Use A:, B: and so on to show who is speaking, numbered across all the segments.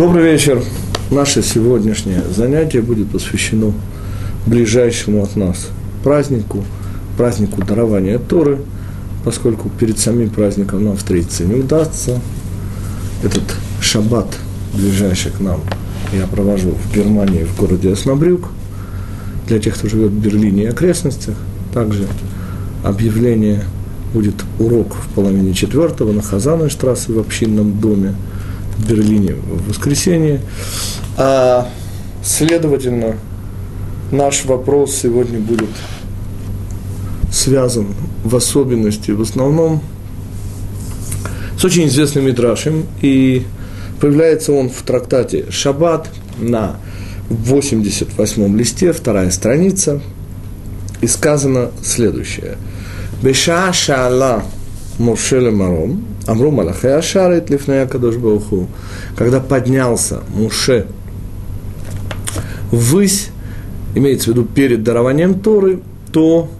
A: Добрый вечер. Наше сегодняшнее занятие будет посвящено ближайшему от нас празднику, празднику дарования Торы, поскольку перед самим праздником нам встретиться не удастся. Этот шаббат, ближайший к нам, я провожу в Германии, в городе Оснобрюк. Для тех, кто живет в Берлине и окрестностях, также объявление будет урок в половине четвертого на Хазанной штрассе в общинном доме – в Берлине в воскресенье. А, следовательно, наш вопрос сегодня будет связан в особенности, в основном, с очень известным Мидрашем, и появляется он в трактате «Шаббат» на 88 листе, вторая страница, и сказано следующее. Беша шаала Мушеле Маром, Амру Малахе Ашарит Лифнея Кадош Бауху, когда поднялся Муше ввысь, имеется в виду перед дарованием Торы, то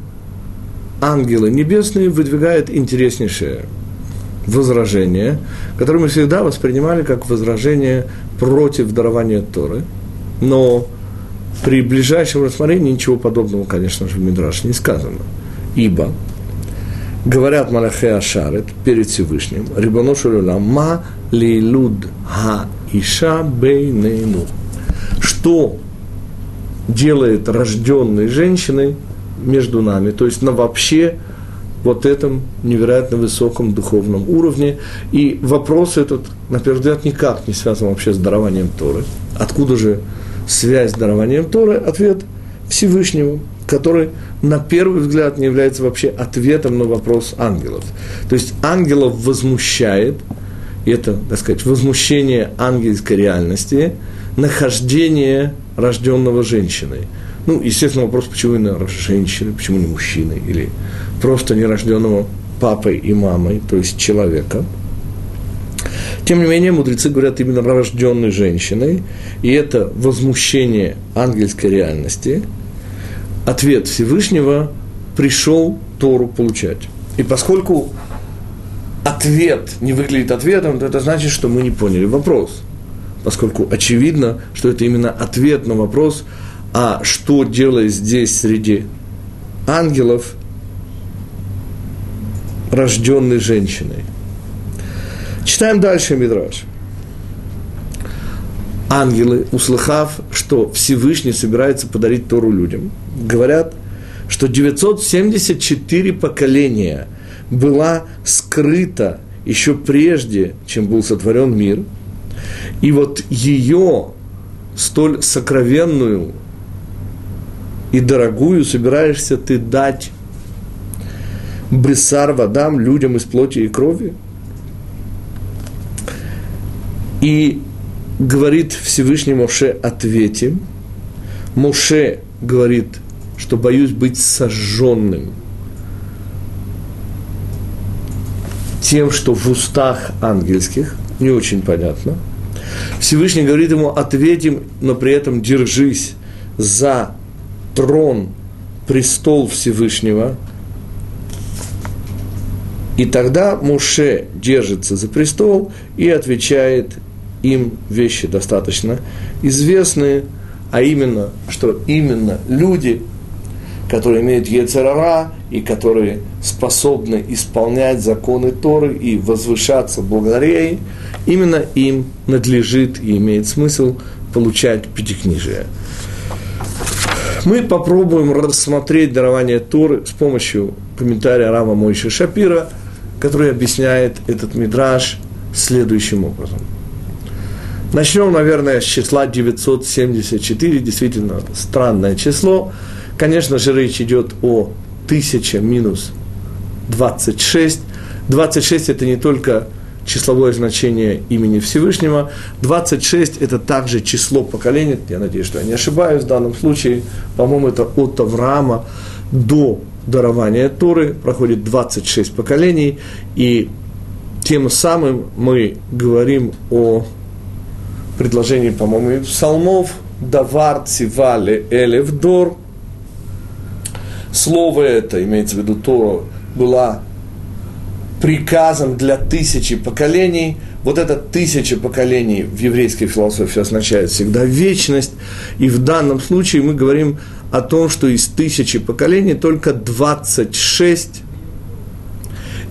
A: ангелы небесные выдвигают интереснейшее возражение, которое мы всегда воспринимали как возражение против дарования Торы, но при ближайшем рассмотрении ничего подобного, конечно же, в Мидраш не сказано. Ибо говорят Малахе Ашарет перед Всевышним, Шулюлам, ма лилуд ха иша бейнейну. Что делает рожденной женщиной между нами, то есть на вообще вот этом невероятно высоком духовном уровне. И вопрос этот, на первый взгляд, никак не связан вообще с дарованием Торы. Откуда же связь с дарованием Торы? Ответ Всевышнего который на первый взгляд не является вообще ответом на вопрос ангелов. То есть ангелов возмущает, и это, так сказать, возмущение ангельской реальности, нахождение рожденного женщиной. Ну, естественно, вопрос, почему именно женщины, почему не мужчины, или просто нерожденного папой и мамой, то есть человека. Тем не менее, мудрецы говорят именно рожденной женщиной, и это возмущение ангельской реальности – ответ Всевышнего, пришел Тору получать. И поскольку ответ не выглядит ответом, то это значит, что мы не поняли вопрос. Поскольку очевидно, что это именно ответ на вопрос, а что делает здесь среди ангелов рожденной женщиной. Читаем дальше Мидраш ангелы, услыхав, что Всевышний собирается подарить Тору людям, говорят, что 974 поколения была скрыта еще прежде, чем был сотворен мир, и вот ее столь сокровенную и дорогую собираешься ты дать брессар водам, людям из плоти и крови. И говорит Всевышний Моше, ответим. Моше говорит, что боюсь быть сожженным тем, что в устах ангельских, не очень понятно. Всевышний говорит ему, ответим, но при этом держись за трон, престол Всевышнего. И тогда Муше держится за престол и отвечает им вещи достаточно известные, а именно, что именно люди, которые имеют Ецерара и которые способны исполнять законы Торы и возвышаться благодаря ей, именно им надлежит и имеет смысл получать пятикнижие. Мы попробуем рассмотреть дарование Торы с помощью комментария Рава Мойши Шапира, который объясняет этот мидраж следующим образом – Начнем, наверное, с числа 974, действительно странное число. Конечно же, речь идет о 1000 минус 26. 26 – это не только числовое значение имени Всевышнего. 26 – это также число поколений. Я надеюсь, что я не ошибаюсь в данном случае. По-моему, это от Авраама до дарования Торы проходит 26 поколений. И тем самым мы говорим о предложений, по-моему, псалмов, давар цивали элевдор. Слово это, имеется в виду Тора, была приказом для тысячи поколений. Вот это тысяча поколений в еврейской философии означает всегда вечность. И в данном случае мы говорим о том, что из тысячи поколений только 26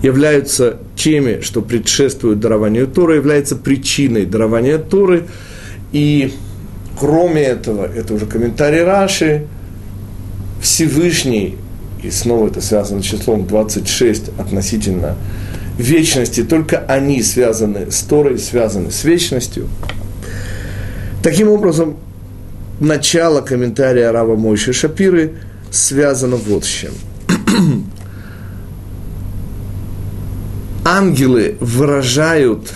A: являются теми, что предшествуют дарованию Торы, является причиной дарования Торы. И кроме этого, это уже комментарий Раши, Всевышний, и снова это связано с числом 26 относительно вечности, только они связаны с Торой, связаны с вечностью. Таким образом, начало комментария Рава Мойши Шапиры связано вот с чем. Ангелы выражают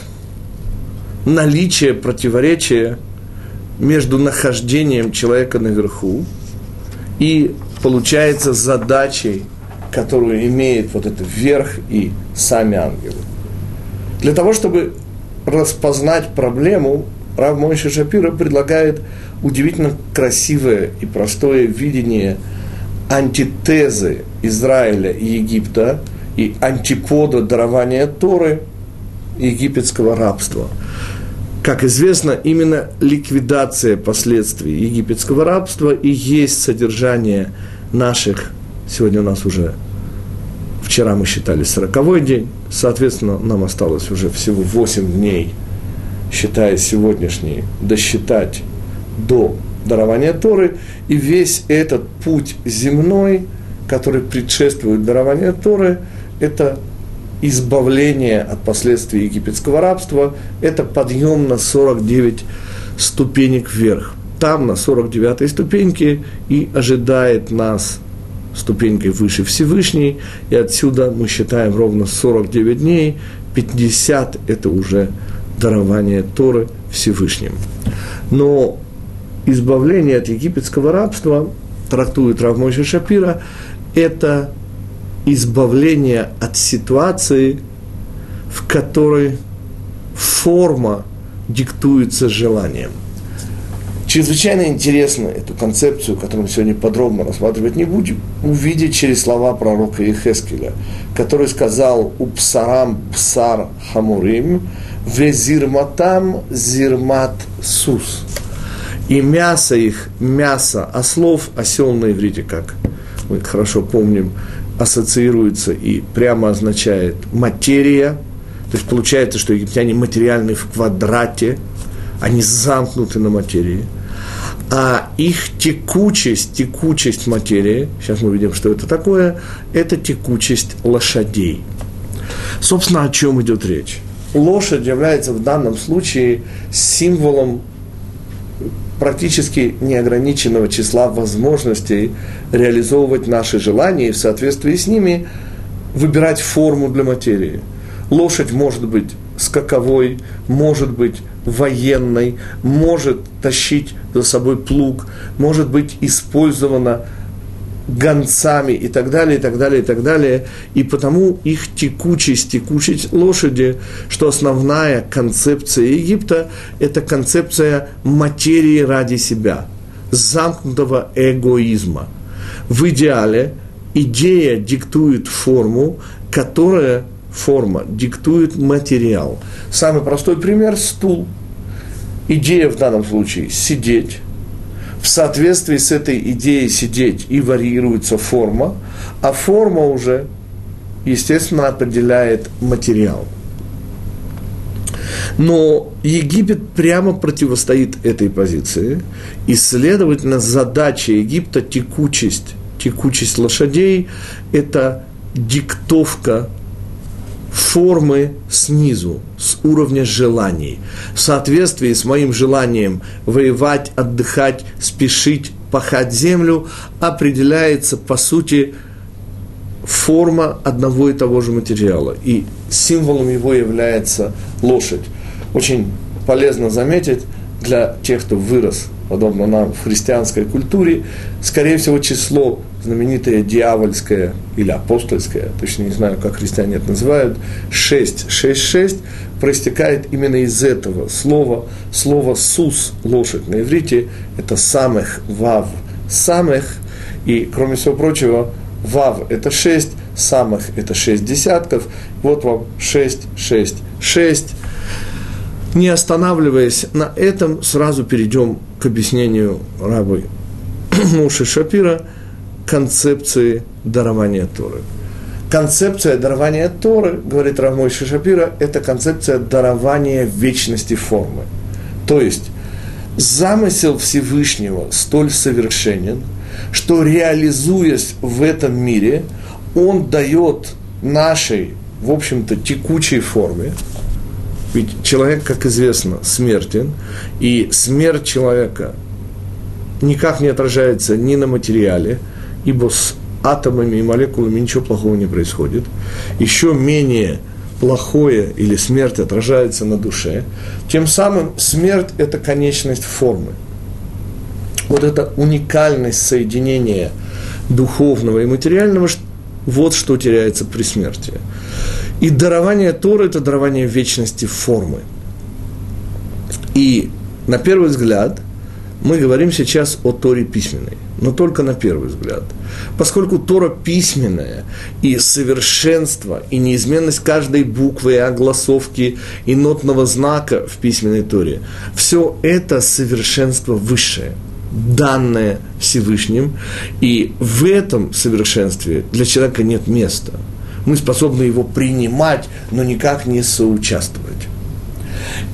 A: наличие противоречия между нахождением человека наверху и, получается, задачей, которую имеет вот этот верх и сами ангелы. Для того, чтобы распознать проблему, Рав Мойши Шапира предлагает удивительно красивое и простое видение антитезы Израиля и Египта и антипода дарования Торы египетского рабства. Как известно, именно ликвидация последствий египетского рабства и есть содержание наших, сегодня у нас уже, вчера мы считали сороковой день, соответственно, нам осталось уже всего 8 дней – считая сегодняшний, досчитать до дарования Торы, и весь этот путь земной, который предшествует дарованию Торы, это избавление от последствий египетского рабства, это подъем на 49 ступенек вверх. Там, на 49-й ступеньке, и ожидает нас ступенькой выше Всевышний, и отсюда мы считаем ровно 49 дней, 50 – это уже дарование Торы Всевышним. Но избавление от египетского рабства, трактует Равмойши Шапира, это избавление от ситуации, в которой форма диктуется желанием. Чрезвычайно интересно эту концепцию, которую мы сегодня подробно рассматривать не будем, увидеть через слова пророка Ехескеля, который сказал «У псарам псар хамурим, Везирматам зирмат сус. И мясо их, мясо ослов, осел на иврите, как мы хорошо помним, ассоциируется и прямо означает материя. То есть получается, что египтяне материальны в квадрате, они замкнуты на материи. А их текучесть, текучесть материи, сейчас мы видим, что это такое, это текучесть лошадей. Собственно, о чем идет речь? лошадь является в данном случае символом практически неограниченного числа возможностей реализовывать наши желания и в соответствии с ними выбирать форму для материи. Лошадь может быть скаковой, может быть военной, может тащить за собой плуг, может быть использована гонцами и так далее, и так далее, и так далее. И потому их текучесть, текучесть лошади, что основная концепция Египта – это концепция материи ради себя, замкнутого эгоизма. В идеале идея диктует форму, которая форма диктует материал. Самый простой пример – стул. Идея в данном случае – сидеть, в соответствии с этой идеей сидеть и варьируется форма, а форма уже, естественно, определяет материал. Но Египет прямо противостоит этой позиции, и, следовательно, задача Египта – текучесть, текучесть лошадей – это диктовка формы снизу, с уровня желаний. В соответствии с моим желанием воевать, отдыхать, спешить, пахать землю, определяется, по сути, форма одного и того же материала. И символом его является лошадь. Очень полезно заметить для тех, кто вырос, подобно нам, в христианской культуре, скорее всего, число знаменитое дьявольское или апостольское, точно не знаю, как христиане это называют, 6, 6, 6, проистекает именно из этого слова, слово «сус», лошадь на иврите, это самых, вав, самых, и, кроме всего прочего, вав – это 6, самых – это шесть десятков. Вот вам шесть, шесть, шесть. Не останавливаясь на этом, сразу перейдем к объяснению рабы Муши Шапира концепции дарования Торы. Концепция дарования Торы, говорит Рамой Шапира, это концепция дарования вечности формы. То есть, замысел Всевышнего столь совершенен, что реализуясь в этом мире, он дает нашей, в общем-то, текучей форме, ведь человек, как известно, смертен, и смерть человека никак не отражается ни на материале, ибо с атомами и молекулами ничего плохого не происходит. Еще менее плохое или смерть отражается на душе. Тем самым смерть – это конечность формы. Вот эта уникальность соединения духовного и материального, вот что теряется при смерти. И дарование Торы – это дарование вечности формы. И на первый взгляд мы говорим сейчас о Торе письменной, но только на первый взгляд. Поскольку Тора письменная, и совершенство, и неизменность каждой буквы, и огласовки, и нотного знака в письменной Торе, все это совершенство высшее – данное Всевышним, и в этом совершенстве для человека нет места – мы способны его принимать, но никак не соучаствовать.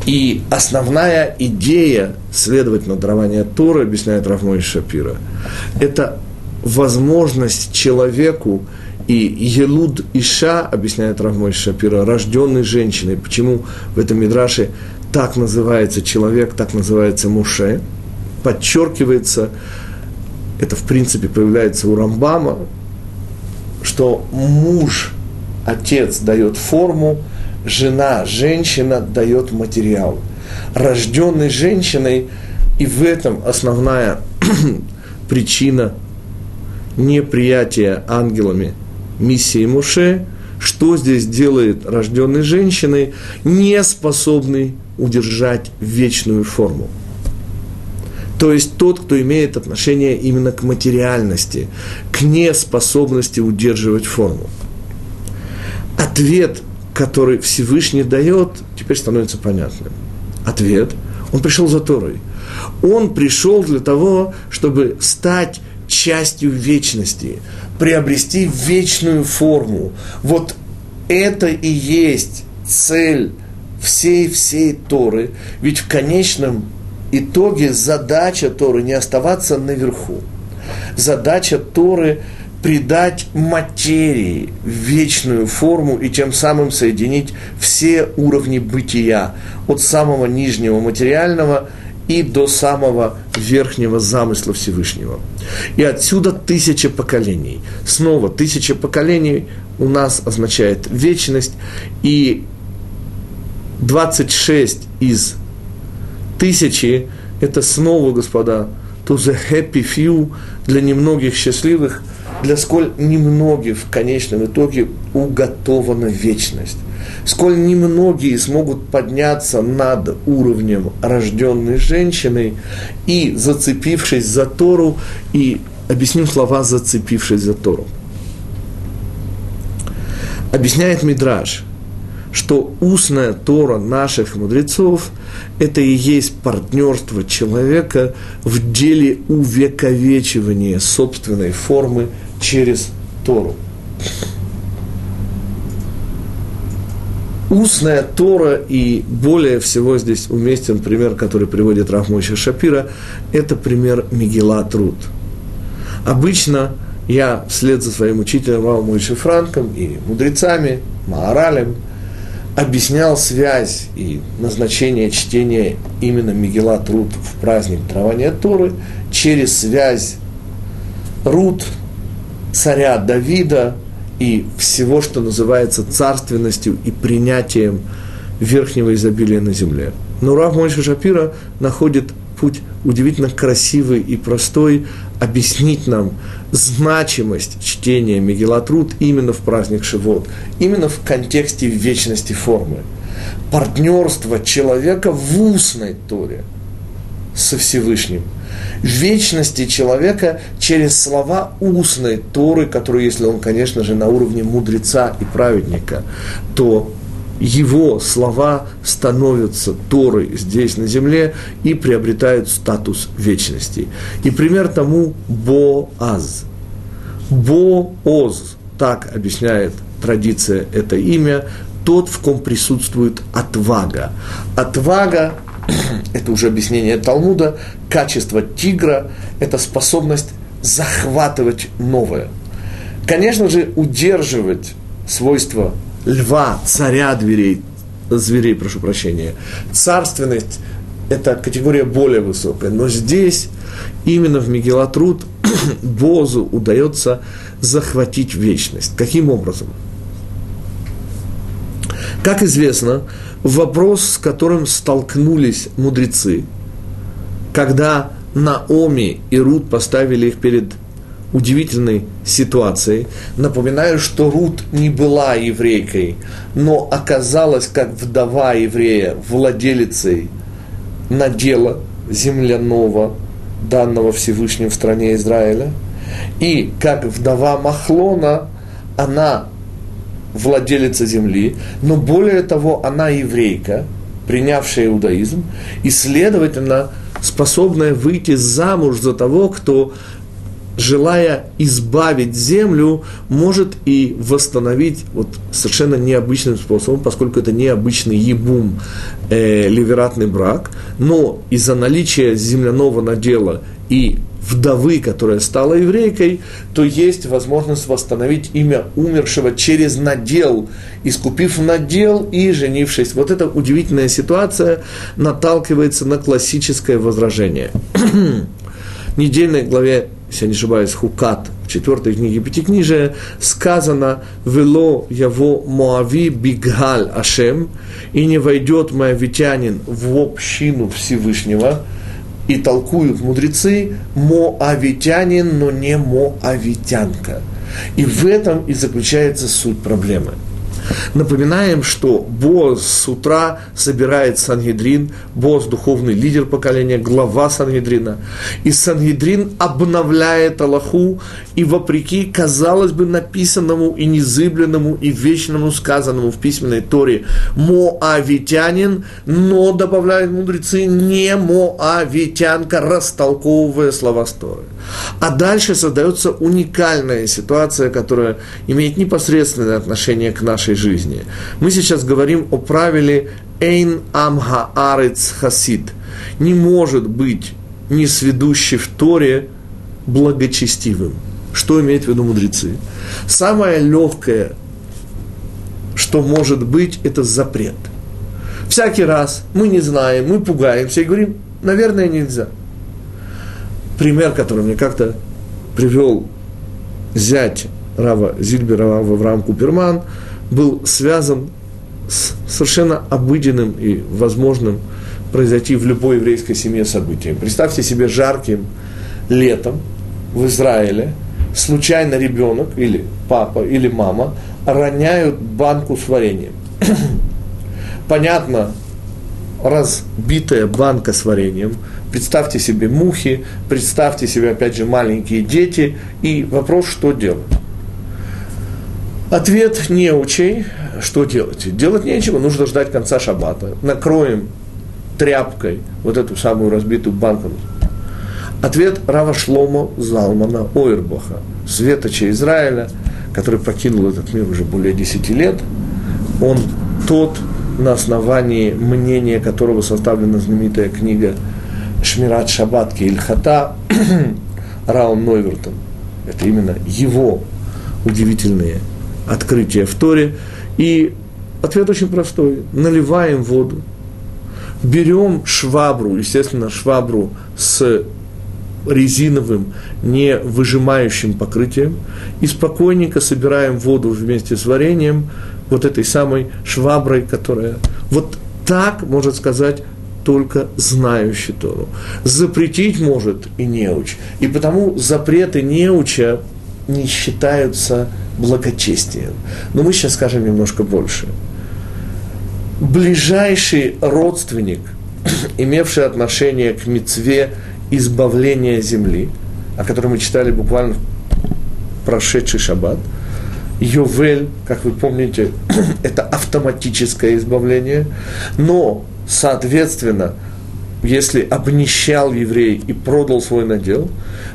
A: И основная идея, следовательно, дарования Торы, объясняет Равмой Шапира, это возможность человеку и Елуд Иша, объясняет Равмой Шапира, рожденный женщиной. Почему в этом Мидраше так называется человек, так называется Муше, подчеркивается, это в принципе появляется у Рамбама, что муж отец дает форму, жена, женщина дает материал. Рожденный женщиной, и в этом основная причина неприятия ангелами миссии Муше, что здесь делает рожденный женщиной, не способный удержать вечную форму. То есть тот, кто имеет отношение именно к материальности, к неспособности удерживать форму ответ, который Всевышний дает, теперь становится понятным. Ответ, он пришел за Торой. Он пришел для того, чтобы стать частью вечности, приобрести вечную форму. Вот это и есть цель всей-всей Торы. Ведь в конечном итоге задача Торы не оставаться наверху. Задача Торы – придать материи вечную форму и тем самым соединить все уровни бытия, от самого нижнего материального и до самого верхнего замысла Всевышнего. И отсюда тысяча поколений. Снова тысяча поколений у нас означает вечность, и 26 из тысячи – это снова, господа, to the happy few, для немногих счастливых – для сколь немногих в конечном итоге уготована вечность. Сколь немногие смогут подняться над уровнем рожденной женщины и, зацепившись за Тору, и объясним слова «зацепившись за Тору». Объясняет Мидраж, что устная Тора наших мудрецов – это и есть партнерство человека в деле увековечивания собственной формы через Тору. Устная Тора, и более всего здесь уместен пример, который приводит Рафмойша Шапира, это пример Мегила Труд. Обычно я вслед за своим учителем Равмойши Франком и мудрецами, Мааралем, объяснял связь и назначение чтения именно Мегила Труд в праздник дарования Торы через связь Рут, царя Давида и всего, что называется царственностью и принятием верхнего изобилия на земле. Но Рав Мойша Шапира находит путь удивительно красивый и простой объяснить нам значимость чтения Мегелатруд именно в праздник Шивот, именно в контексте вечности формы. Партнерство человека в устной Торе. со Всевышним. Вечности человека через слова устной Торы, которые, если он, конечно же, на уровне мудреца и праведника, то его слова становятся Торой здесь на земле и приобретают статус вечности. И пример тому Боаз. Бооз, так объясняет традиция это имя, тот, в ком присутствует отвага. Отвага – это уже объяснение Талмуда, качество тигра – это способность захватывать новое. Конечно же, удерживать свойства льва, царя дверей, зверей, прошу прощения. Царственность – это категория более высокая. Но здесь, именно в Мегелатруд, Бозу удается захватить вечность. Каким образом? Как известно, вопрос, с которым столкнулись мудрецы, когда Наоми и Рут поставили их перед удивительной ситуацией. Напоминаю, что Рут не была еврейкой, но оказалась как вдова еврея, владелицей надела земляного, данного Всевышним в стране Израиля. И как вдова Махлона, она владелица земли, но более того, она еврейка, принявшая иудаизм, и, следовательно, способная выйти замуж за того, кто желая избавить землю, может и восстановить вот совершенно необычным способом, поскольку это необычный ебум, э, ливератный брак, но из-за наличия земляного надела и вдовы, которая стала еврейкой, то есть возможность восстановить имя умершего через надел, искупив надел и женившись. Вот эта удивительная ситуация наталкивается на классическое возражение. В недельной главе, если я не ошибаюсь, Хукат, в четвертой книге Пятикнижия, сказано «Вело яво Моави биггаль Ашем» и не войдет моавитянин в общину Всевышнего – и толкуют мудрецы моавитянин, но не моавитянка. И в этом и заключается суть проблемы – Напоминаем, что Боз с утра собирает Сангедрин, Боз – духовный лидер поколения, глава Сангедрина. И Сангедрин обновляет Аллаху, и вопреки, казалось бы, написанному и незыбленному и вечному сказанному в письменной Торе Моавитянин, но, добавляют мудрецы, не Моавитянка, растолковывая слова Торы. А дальше создается уникальная ситуация, которая имеет непосредственное отношение к нашей жизни. Мы сейчас говорим о правиле «Эйн амха арец хасид». Не может быть несведущий в Торе благочестивым. Что имеют в виду мудрецы? Самое легкое, что может быть, это запрет. Всякий раз мы не знаем, мы пугаемся и говорим, наверное, нельзя – пример, который мне как-то привел зять Рава Зильбера, Рава Авраам Куперман, был связан с совершенно обыденным и возможным произойти в любой еврейской семье событием. Представьте себе жарким летом в Израиле случайно ребенок или папа или мама роняют банку с вареньем. Понятно, разбитая банка с вареньем – Представьте себе мухи, представьте себе, опять же, маленькие дети, и вопрос, что делать. Ответ не учей, что делать? Делать нечего, нужно ждать конца шаббата. Накроем тряпкой вот эту самую разбитую банку. Ответ Рава Шломо Залмана Ойрбаха, светоча Израиля, который покинул этот мир уже более 10 лет. Он тот, на основании мнения которого составлена знаменитая книга Шмират Шаббат Ильхата Раун Нойвертон. Это именно его удивительные открытия в Торе. И ответ очень простой. Наливаем воду, берем швабру, естественно, швабру с резиновым, не выжимающим покрытием, и спокойненько собираем воду вместе с вареньем вот этой самой шваброй, которая вот так, можно сказать, только знающий Тору. Запретить может и неуч. И потому запреты неуча не считаются благочестием. Но мы сейчас скажем немножко больше. Ближайший родственник имевшие отношение к мецве избавления земли, о которой мы читали буквально прошедший шаббат. Йовель, как вы помните, это автоматическое избавление, но, соответственно, если обнищал еврей и продал свой надел,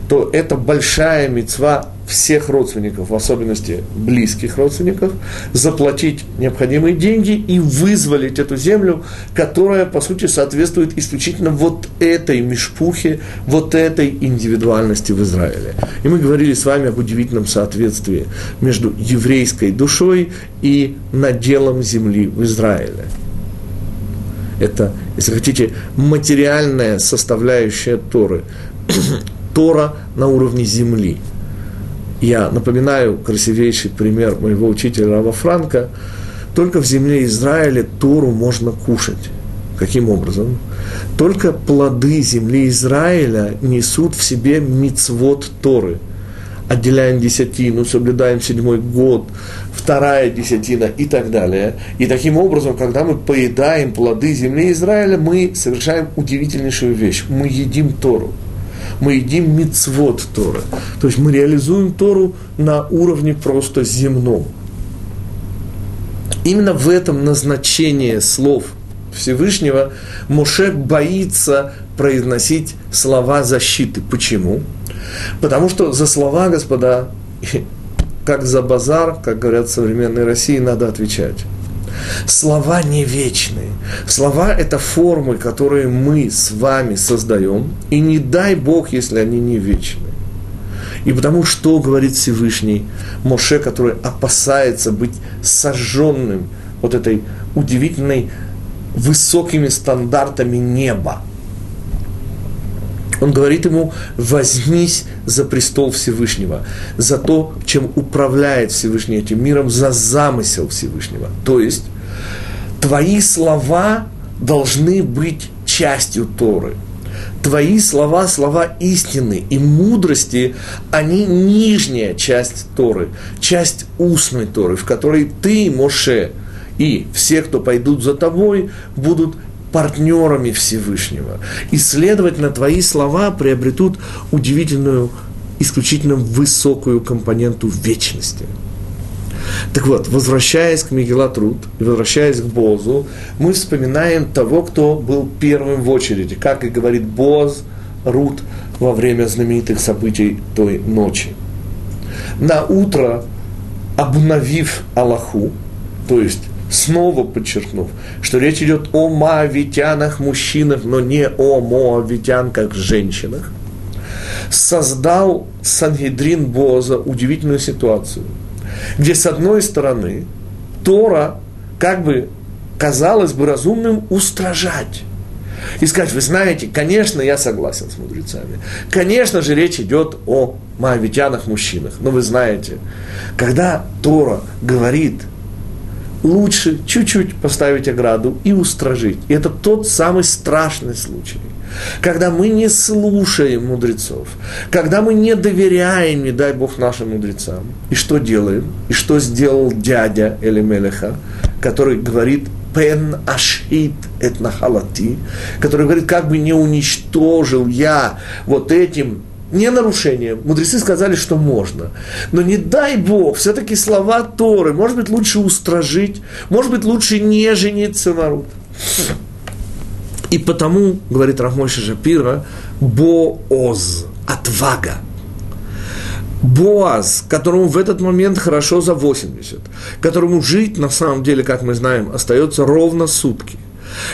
A: то это большая мецва всех родственников, в особенности близких родственников, заплатить необходимые деньги и вызволить эту землю, которая, по сути, соответствует исключительно вот этой мешпухе, вот этой индивидуальности в Израиле. И мы говорили с вами об удивительном соответствии между еврейской душой и наделом земли в Израиле. Это, если хотите, материальная составляющая Торы. Тора на уровне земли – я напоминаю красивейший пример моего учителя Рава Франка. Только в земле Израиля Тору можно кушать. Каким образом? Только плоды земли Израиля несут в себе мицвод Торы. Отделяем десятину, соблюдаем седьмой год, вторая десятина и так далее. И таким образом, когда мы поедаем плоды земли Израиля, мы совершаем удивительнейшую вещь. Мы едим Тору мы едим мицвод Торы. То есть мы реализуем Тору на уровне просто земном. Именно в этом назначение слов Всевышнего Моше боится произносить слова защиты. Почему? Потому что за слова, господа, как за базар, как говорят в современной России, надо отвечать. Слова не вечные. Слова – это формы, которые мы с вами создаем, и не дай Бог, если они не вечны. И потому что говорит Всевышний Моше, который опасается быть сожженным вот этой удивительной высокими стандартами неба. Он говорит ему, возьмись за престол Всевышнего, за то, чем управляет Всевышний этим миром, за замысел Всевышнего. То есть, твои слова должны быть частью Торы. Твои слова, слова истины и мудрости, они нижняя часть Торы, часть устной Торы, в которой ты, Моше, и все, кто пойдут за тобой, будут партнерами Всевышнего. И, следовательно, твои слова приобретут удивительную, исключительно высокую компоненту вечности. Так вот, возвращаясь к Мегелатруд и возвращаясь к Бозу, мы вспоминаем того, кто был первым в очереди, как и говорит Боз, Рут во время знаменитых событий той ночи. На утро, обновив Аллаху, то есть снова подчеркнув, что речь идет о моавитянах, мужчинах, но не о моавитянках, женщинах, создал Сангедрин Боза удивительную ситуацию, где с одной стороны Тора как бы казалось бы разумным устражать. И сказать, вы знаете, конечно, я согласен с мудрецами. Конечно же, речь идет о моавитянах, мужчинах. Но вы знаете, когда Тора говорит – лучше чуть-чуть поставить ограду и устражить. И это тот самый страшный случай, когда мы не слушаем мудрецов, когда мы не доверяем, не дай Бог, нашим мудрецам. И что делаем? И что сделал дядя Элимелеха, который говорит пен ашит эт нахалати, который говорит, как бы не уничтожил я вот этим не нарушение. Мудрецы сказали, что можно. Но не дай Бог, все-таки слова Торы, может быть, лучше устражить, может быть, лучше не жениться на Рут. И потому, говорит Рахмойша Шапира, Бооз, отвага. Боаз, которому в этот момент хорошо за 80, которому жить, на самом деле, как мы знаем, остается ровно сутки,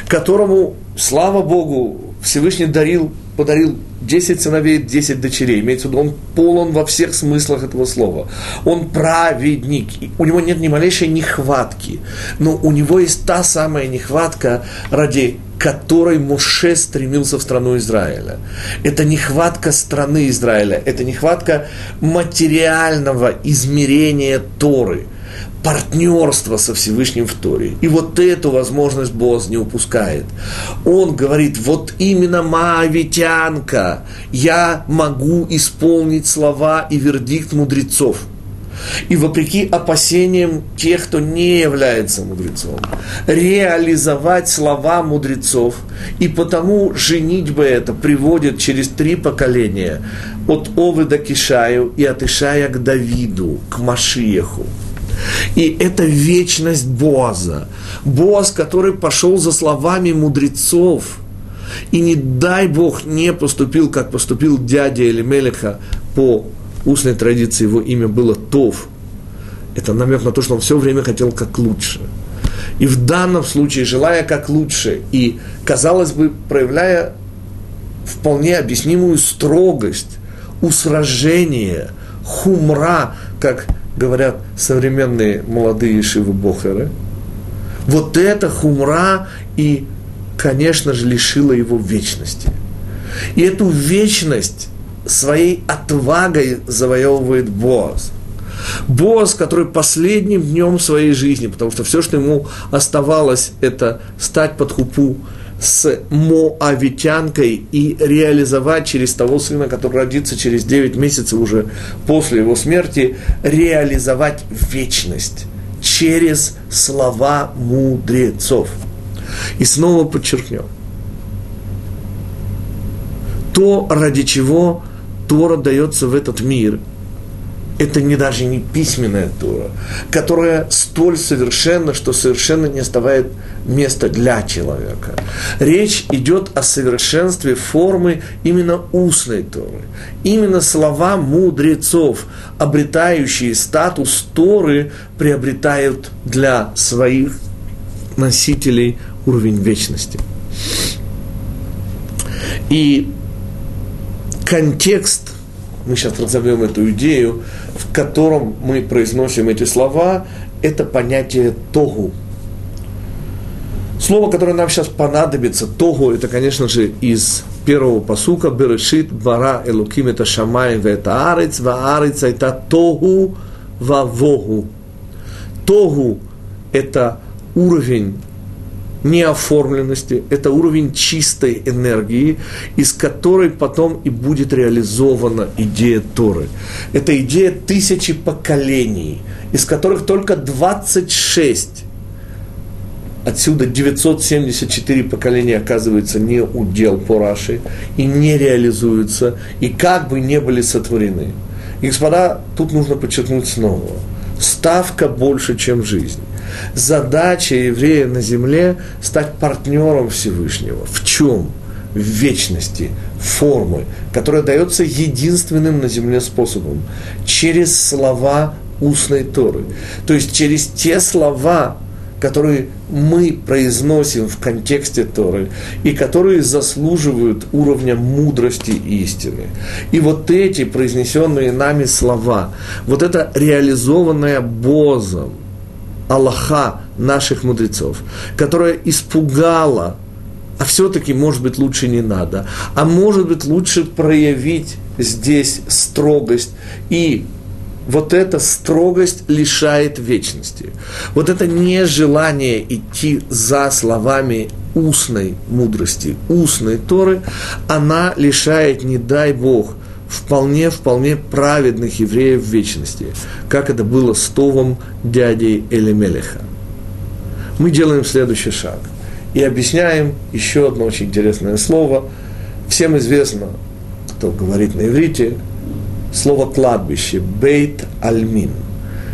A: которому, слава Богу, Всевышний дарил, подарил 10 сыновей, 10 дочерей. Имеется в виду, он полон во всех смыслах этого слова. Он праведник. У него нет ни малейшей нехватки. Но у него есть та самая нехватка, ради которой Муше стремился в страну Израиля. Это нехватка страны Израиля. Это нехватка материального измерения Торы – партнерство со Всевышним в Торе. И вот эту возможность Боз не упускает. Он говорит, вот именно Моавитянка, я могу исполнить слова и вердикт мудрецов. и вопреки опасениям тех, кто не является мудрецом, реализовать слова мудрецов, и потому женитьба это приводит через три поколения от Овы до Кишаю и от Ишая к Давиду, к Машиеху. И это вечность Боаза. Боаз, который пошел за словами мудрецов. И не дай Бог не поступил, как поступил дядя Элимелеха по устной традиции его имя было Тов. Это намек на то, что он все время хотел как лучше. И в данном случае, желая как лучше, и, казалось бы, проявляя вполне объяснимую строгость, усражение, хумра, как говорят современные молодые шивы Бохеры, вот это хумра и, конечно же, лишило его вечности. И эту вечность своей отвагой завоевывает Боаз. Боаз, который последним днем своей жизни, потому что все, что ему оставалось, это стать под хупу с Моавитянкой и реализовать через того сына, который родится через 9 месяцев уже после его смерти, реализовать вечность через слова мудрецов. И снова подчеркнем, то, ради чего Тора дается в этот мир, это не даже не письменная Тора, которая столь совершенна, что совершенно не оставляет места для человека. Речь идет о совершенстве формы именно устной Торы. Именно слова мудрецов, обретающие статус Торы, приобретают для своих носителей уровень вечности. И контекст, мы сейчас разовьем эту идею, в котором мы произносим эти слова, это понятие тогу. Слово, которое нам сейчас понадобится, тогу, это, конечно же, из первого посука, Берешит, Бара, Элуким, это Шамай, это Арец, Ваарец, это тогу, Вавогу. Тогу – это уровень неоформленности, это уровень чистой энергии, из которой потом и будет реализована идея Торы. Это идея тысячи поколений, из которых только 26 Отсюда 974 поколения оказывается не удел Пораши и не реализуются, и как бы не были сотворены. И, господа, тут нужно подчеркнуть снова. Ставка больше, чем жизнь задача еврея на земле – стать партнером Всевышнего. В чем? В вечности, формы, которая дается единственным на земле способом – через слова устной Торы. То есть через те слова, которые мы произносим в контексте Торы и которые заслуживают уровня мудрости истины. И вот эти произнесенные нами слова, вот это реализованное Бозом, Аллаха наших мудрецов, которая испугала, а все-таки, может быть, лучше не надо, а может быть, лучше проявить здесь строгость и вот эта строгость лишает вечности. Вот это нежелание идти за словами устной мудрости, устной Торы, она лишает, не дай Бог, вполне, вполне праведных евреев в вечности, как это было с Товом дядей Элемелеха. Мы делаем следующий шаг и объясняем еще одно очень интересное слово. Всем известно, кто говорит на иврите, слово кладбище, бейт альмин.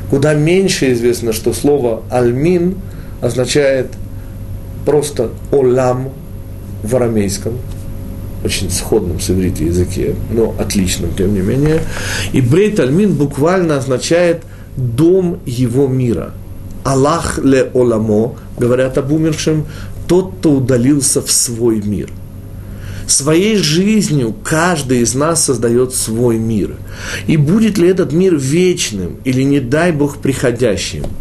A: Куда меньше известно, что слово альмин означает просто олам в арамейском – очень сходном с иврите языке, но отличном, тем не менее. И Брейт Альмин буквально означает «дом его мира». Аллах ле оламо, говорят об умершем, тот, кто удалился в свой мир. Своей жизнью каждый из нас создает свой мир. И будет ли этот мир вечным или, не дай Бог, приходящим –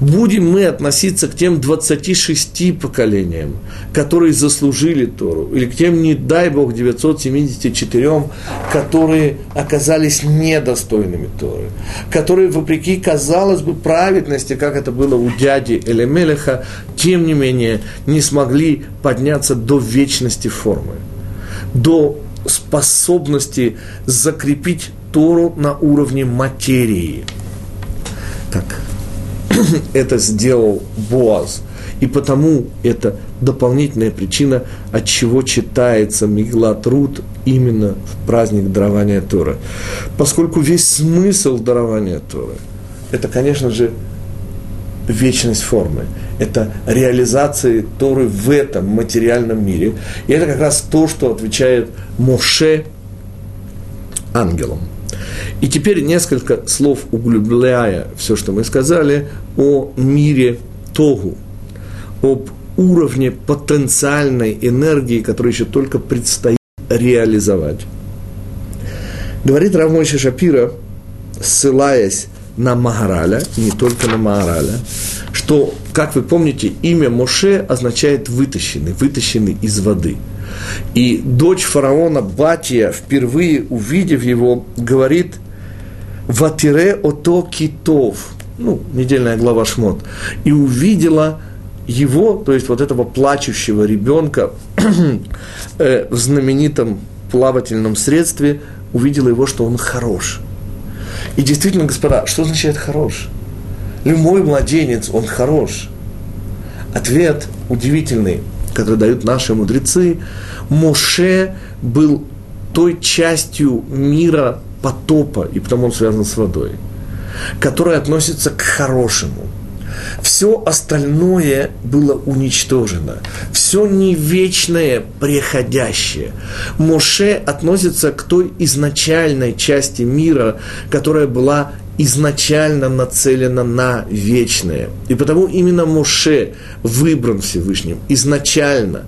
A: будем мы относиться к тем 26 поколениям, которые заслужили Тору, или к тем, не дай Бог, 974, которые оказались недостойными Торы, которые, вопреки, казалось бы, праведности, как это было у дяди Элемелеха, тем не менее не смогли подняться до вечности формы, до способности закрепить Тору на уровне материи – как это сделал Боаз. И потому это дополнительная причина, от чего читается Миглат Рут именно в праздник дарования Торы. Поскольку весь смысл дарования Торы – это, конечно же, вечность формы. Это реализация Торы в этом материальном мире. И это как раз то, что отвечает Моше ангелам. И теперь несколько слов, углубляя все, что мы сказали, о мире Тогу, об уровне потенциальной энергии, которую еще только предстоит реализовать. Говорит Равмойша Шапира, ссылаясь на Магараля, не только на Магараля, что, как вы помните, имя Моше означает «вытащенный», «вытащенный из воды». И дочь фараона Батия, впервые увидев его, говорит «Ватире ото китов», ну, недельная глава Шмот, и увидела его, то есть вот этого плачущего ребенка э, в знаменитом плавательном средстве, увидела его, что он хорош. И действительно, господа, что означает хорош? Любой младенец, он хорош. Ответ удивительный, который дают наши мудрецы. Моше был той частью мира потопа, и потому он связан с водой, которая относится к хорошему – все остальное было уничтожено. Все не вечное, приходящее. Моше относится к той изначальной части мира, которая была изначально нацелена на вечное. И потому именно Моше выбран Всевышним изначально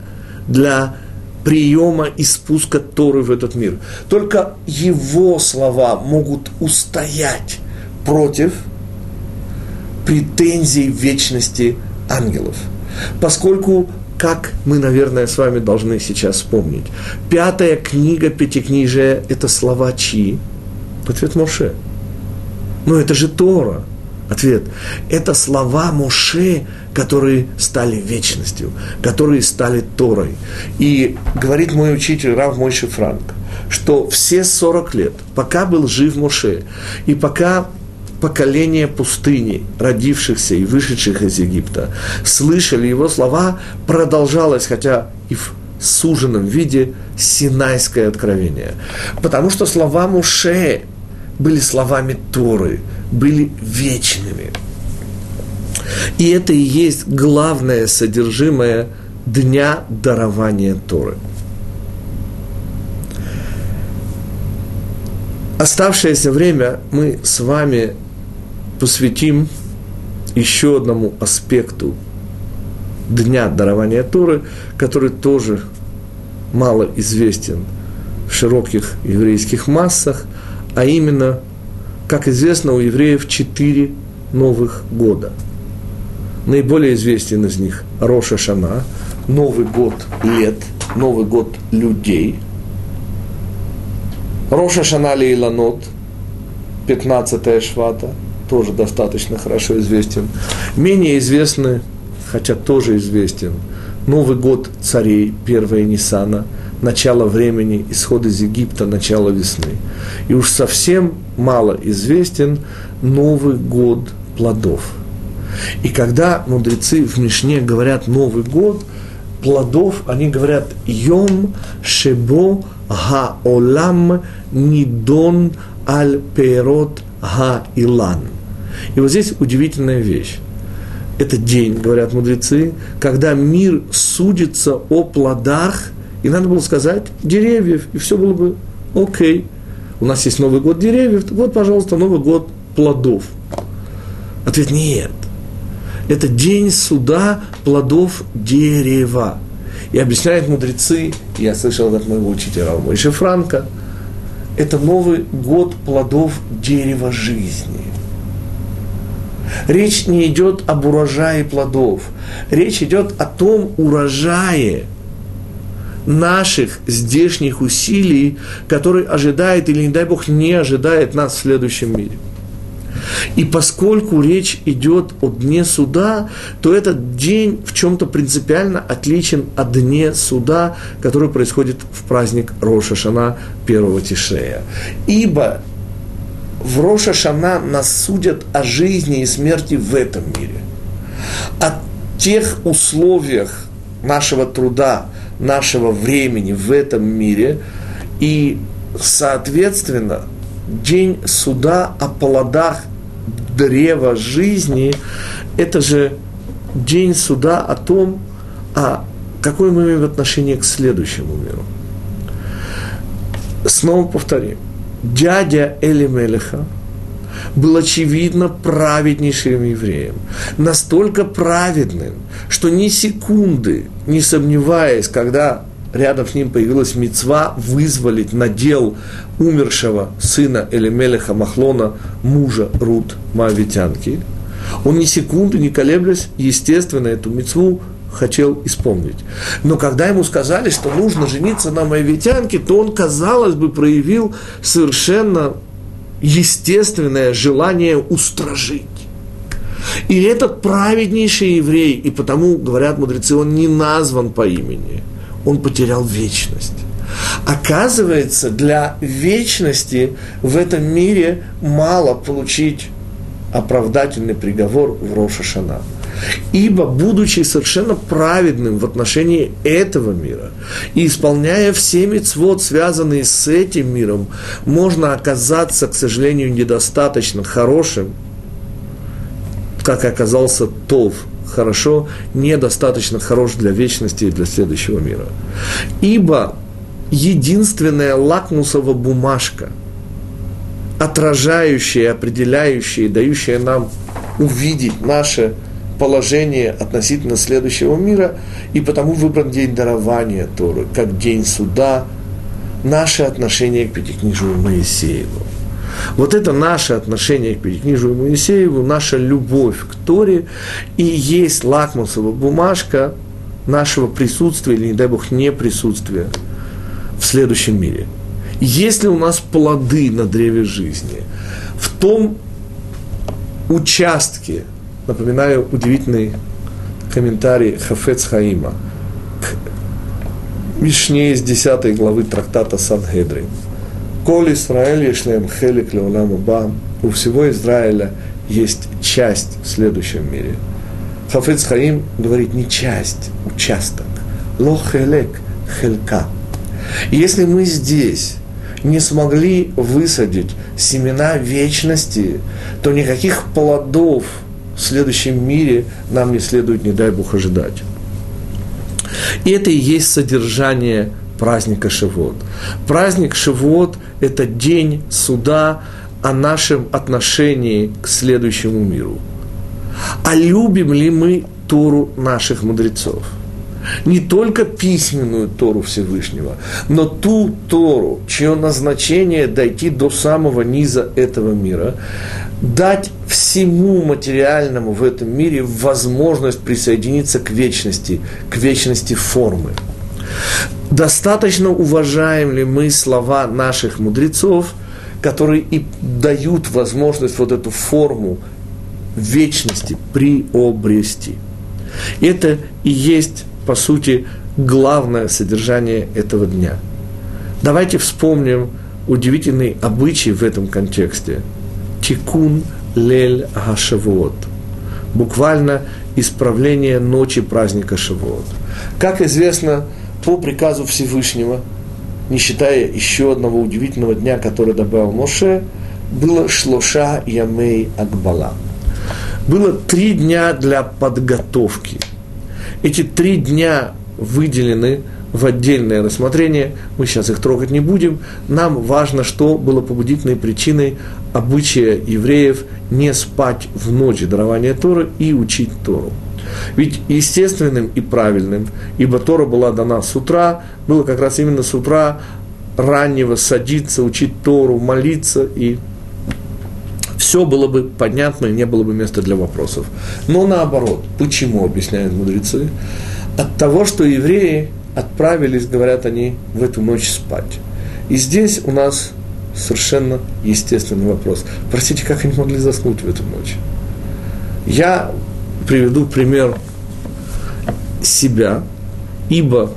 A: для приема и спуска Торы в этот мир. Только его слова могут устоять против – претензий вечности ангелов. Поскольку, как мы, наверное, с вами должны сейчас вспомнить, пятая книга Пятикнижия – это слова чьи? Ответ Моше. Но это же Тора. Ответ. Это слова Моше, которые стали вечностью, которые стали Торой. И говорит мой учитель Рав Мойши Франк, что все 40 лет, пока был жив Моше, и пока поколение пустыни, родившихся и вышедших из Египта, слышали его слова, продолжалось, хотя и в суженном виде, Синайское откровение. Потому что слова Муше были словами Торы, были вечными. И это и есть главное содержимое дня дарования Торы. Оставшееся время мы с вами посвятим еще одному аспекту Дня дарования Торы, который тоже мало известен в широких еврейских массах, а именно, как известно, у евреев четыре новых года. Наиболее известен из них Роша Шана, Новый год лет, Новый год людей. Роша Шана Лейланот, 15 швата – тоже достаточно хорошо известен. Менее известны, хотя тоже известен, Новый год царей, первая Ниссана, начало времени, исход из Египта, начало весны. И уж совсем мало известен Новый год плодов. И когда мудрецы в Мишне говорят Новый год, плодов, они говорят Йом Шебо Га Олам Нидон Аль Перот Га Илан – и вот здесь удивительная вещь. Это день, говорят мудрецы, когда мир судится о плодах, и надо было сказать деревьев, и все было бы окей. У нас есть Новый год деревьев, вот, пожалуйста, Новый год плодов. Ответ нет. Это день суда плодов дерева. И объясняют мудрецы, я слышал от моего учителя Рамойши Франка, это Новый год плодов дерева жизни. Речь не идет об урожае плодов. Речь идет о том урожае наших здешних усилий, который ожидает или, не дай Бог, не ожидает нас в следующем мире. И поскольку речь идет о дне суда, то этот день в чем-то принципиально отличен от дне суда, который происходит в праздник Роша Шана первого Тишея. Ибо в Роша Шана нас судят о жизни и смерти в этом мире. О тех условиях нашего труда, нашего времени в этом мире. И, соответственно, день суда о плодах древа жизни – это же день суда о том, а какое мы имеем отношение к следующему миру. Снова повторим. Дядя Эли Мелеха был очевидно праведнейшим евреем. Настолько праведным, что ни секунды, не сомневаясь, когда рядом с ним появилась мецва вызволить надел умершего сына Элемелеха Махлона, мужа Рут Моавитянки, он ни секунды не колеблясь, естественно, эту мецву хотел исполнить. Но когда ему сказали, что нужно жениться на моавитянке, то он, казалось бы, проявил совершенно естественное желание устражить. И этот праведнейший еврей, и потому, говорят мудрецы, он не назван по имени, он потерял вечность. Оказывается, для вечности в этом мире мало получить оправдательный приговор в Роша Шана. Ибо, будучи совершенно праведным в отношении этого мира и исполняя все мецвод, связанные с этим миром, можно оказаться, к сожалению, недостаточно хорошим, как оказался Тов, хорошо, недостаточно хорош для вечности и для следующего мира. Ибо единственная лакмусова бумажка, отражающая, определяющая, дающая нам увидеть наше положение относительно следующего мира, и потому выбран день дарования Торы, как день суда, наше отношение к Пятикнижию Моисееву. Вот это наше отношение к Пятикнижию Моисееву, наша любовь к Торе, и есть лакмусовая бумажка нашего присутствия, или, не дай Бог, не присутствия в следующем мире. Есть ли у нас плоды на древе жизни? В том участке, Напоминаю удивительный комментарий Хафец Хаима к Мишне из 10 главы трактата Сангедрин. Коль Израиль ешлем хелик леолам ба, у всего Израиля есть часть в следующем мире. Хафец Хаим говорит не часть, участок. Ло хелек, хелька. Если мы здесь не смогли высадить семена вечности, то никаких плодов – в следующем мире нам не следует, не дай Бог, ожидать. И это и есть содержание праздника Шивот. Праздник Шивот – это день суда о нашем отношении к следующему миру. А любим ли мы Тору наших мудрецов? не только письменную Тору Всевышнего, но ту Тору, чье назначение дойти до самого низа этого мира, дать всему материальному в этом мире возможность присоединиться к вечности, к вечности формы. Достаточно уважаем ли мы слова наших мудрецов, которые и дают возможность вот эту форму вечности приобрести. Это и есть, по сути, главное содержание этого дня. Давайте вспомним удивительный обычай в этом контексте – тикун лель гашавуот. Буквально исправление ночи праздника Шавуот. Как известно, по приказу Всевышнего, не считая еще одного удивительного дня, который добавил Моше, было Шлоша Ямей Акбала. Было три дня для подготовки. Эти три дня выделены в отдельное рассмотрение, мы сейчас их трогать не будем, нам важно, что было побудительной причиной обычая евреев не спать в ночь дарования Торы и учить Тору. Ведь естественным и правильным, ибо Тора была дана с утра, было как раз именно с утра раннего садиться, учить Тору, молиться, и все было бы понятно, и не было бы места для вопросов. Но наоборот, почему, объясняют мудрецы? От того, что евреи отправились, говорят они, в эту ночь спать. И здесь у нас совершенно естественный вопрос. Простите, как они могли заснуть в эту ночь? Я приведу пример себя, ибо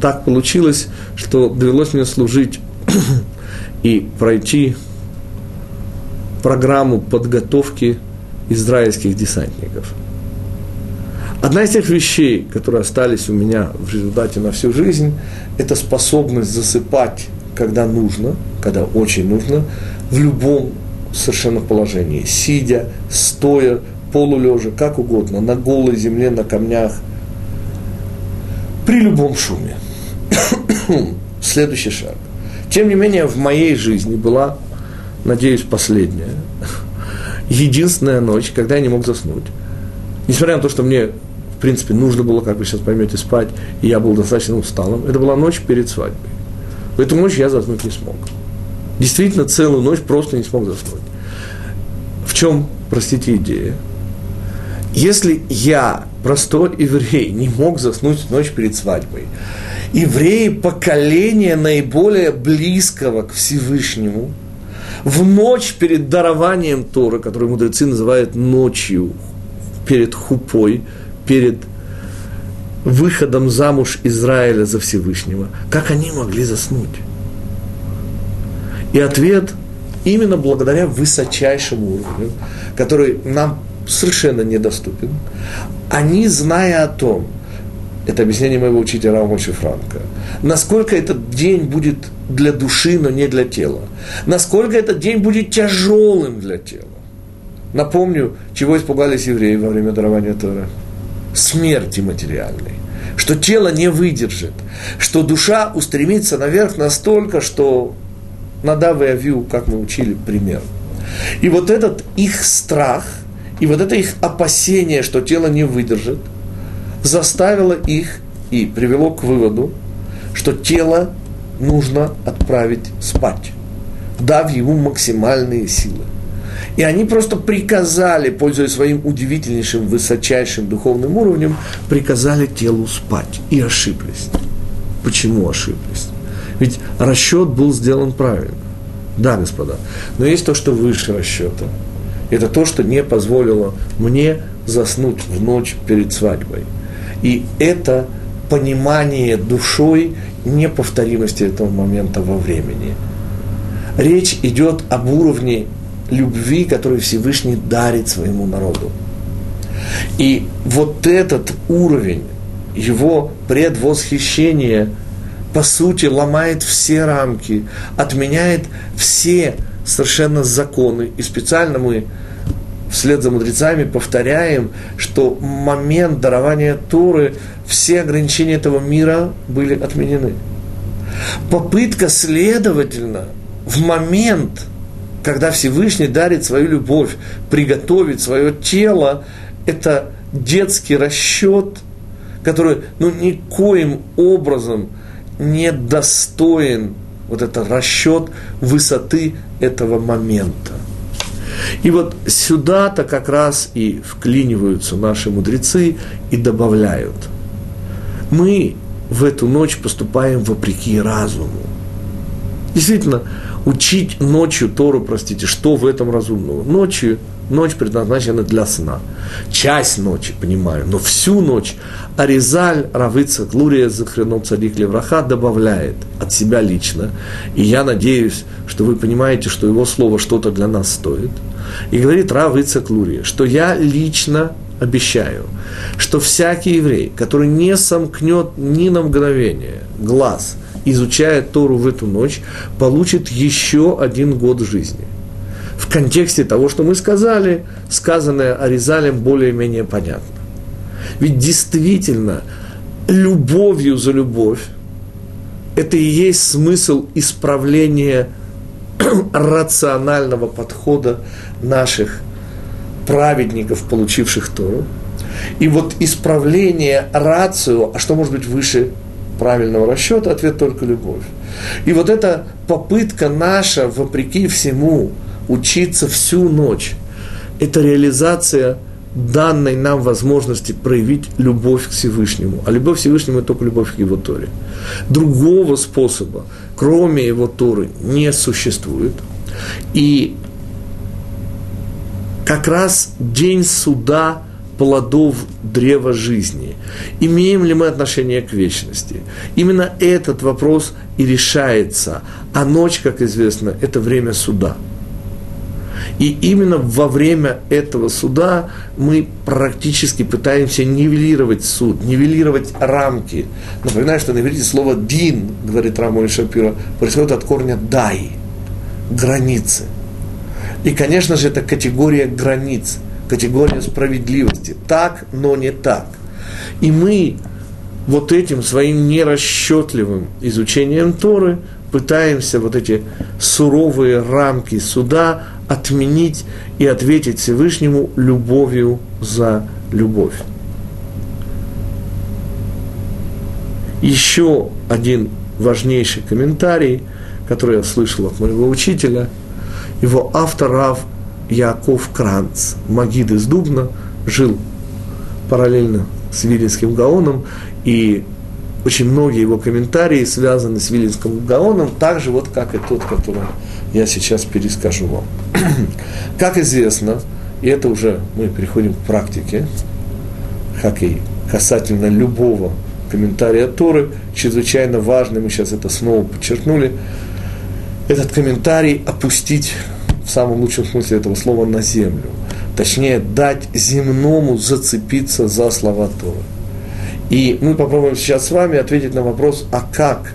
A: так получилось, что довелось мне служить и пройти программу подготовки израильских десантников. Одна из тех вещей, которые остались у меня в результате на всю жизнь, это способность засыпать, когда нужно, когда очень нужно, в любом совершенно положении, сидя, стоя, полулежа, как угодно, на голой земле, на камнях, при любом шуме. Следующий шаг. Тем не менее, в моей жизни была, надеюсь, последняя, единственная ночь, когда я не мог заснуть. Несмотря на то, что мне, в принципе, нужно было, как вы сейчас поймете, спать, и я был достаточно усталым, это была ночь перед свадьбой. В эту ночь я заснуть не смог. Действительно, целую ночь просто не смог заснуть. В чем, простите, идея? Если я, простой еврей, не мог заснуть ночь перед свадьбой, евреи поколения наиболее близкого к Всевышнему, в ночь перед дарованием Тора, которую мудрецы называют ночью, перед хупой, перед выходом замуж Израиля за Всевышнего, как они могли заснуть? И ответ именно благодаря высочайшему уровню, который нам совершенно недоступен, они, зная о том, это объяснение моего учителя Рамочи Франка, насколько этот день будет для души, но не для тела, насколько этот день будет тяжелым для тела. Напомню, чего испугались евреи во время дарования Тора. Смерти материальной. Что тело не выдержит, что душа устремится наверх настолько, что Надав и Авиу, как мы учили, пример. И вот этот их страх – и вот это их опасение, что тело не выдержит, заставило их и привело к выводу, что тело нужно отправить спать, дав ему максимальные силы. И они просто приказали, пользуясь своим удивительнейшим, высочайшим духовным уровнем, приказали телу спать. И ошиблись. Почему ошиблись? Ведь расчет был сделан правильно. Да, господа. Но есть то, что выше расчета – это то, что не позволило мне заснуть в ночь перед свадьбой. И это понимание душой неповторимости этого момента во времени. Речь идет об уровне любви, который Всевышний дарит своему народу. И вот этот уровень, его предвосхищение, по сути, ломает все рамки, отменяет все совершенно законы. И специально мы вслед за мудрецами повторяем, что момент дарования Туры, все ограничения этого мира были отменены. Попытка, следовательно, в момент, когда Всевышний дарит свою любовь, приготовить свое тело, это детский расчет, который ну, никоим образом не достоин вот этот расчет высоты этого момента. И вот сюда-то как раз и вклиниваются наши мудрецы и добавляют. Мы в эту ночь поступаем вопреки разуму. Действительно, учить ночью Тору, простите, что в этом разумного? Ночью, ночь предназначена для сна. Часть ночи, понимаю, но всю ночь Аризаль, Равыца, Глурия, Захренот, Цадик, Левраха добавляет от себя лично. И я надеюсь, что вы понимаете, что его слово что-то для нас стоит. И говорит Равыца Клурия, что я лично обещаю, что всякий еврей, который не сомкнет ни на мгновение глаз, изучая Тору в эту ночь, получит еще один год жизни. В контексте того, что мы сказали, сказанное Аризалем более-менее понятно. Ведь действительно, любовью за любовь, это и есть смысл исправления рационального подхода наших праведников, получивших Тору. И вот исправление рацию, а что может быть выше правильного расчета, ответ только любовь. И вот эта попытка наша, вопреки всему, учиться всю ночь, это реализация данной нам возможности проявить любовь к Всевышнему. А любовь к Всевышнему – это только любовь к Его Торе. Другого способа, кроме Его Торы, не существует. И как раз день суда плодов древа жизни. Имеем ли мы отношение к вечности? Именно этот вопрос и решается. А ночь, как известно, это время суда. И именно во время этого суда мы практически пытаемся нивелировать суд, нивелировать рамки. Напоминаю, что на иврите слово «дин», говорит Рамон Шапира, происходит от корня «дай», границы. И, конечно же, это категория границ, категория справедливости. Так, но не так. И мы вот этим своим нерасчетливым изучением Торы пытаемся вот эти суровые рамки суда отменить и ответить Всевышнему любовью за любовь. Еще один важнейший комментарий, который я слышал от моего учителя, его автор Рав Яков Кранц, Магид из Дубна, жил параллельно с Вилинским Гаоном, и очень многие его комментарии связаны с Вилинским Гаоном, так же вот, как и тот, который я сейчас перескажу вам. как известно, и это уже мы переходим к практике, как и касательно любого комментария Торы, чрезвычайно важно, мы сейчас это снова подчеркнули, этот комментарий опустить в самом лучшем смысле этого слова на землю. Точнее, дать земному зацепиться за слова Торы. И мы попробуем сейчас с вами ответить на вопрос, а как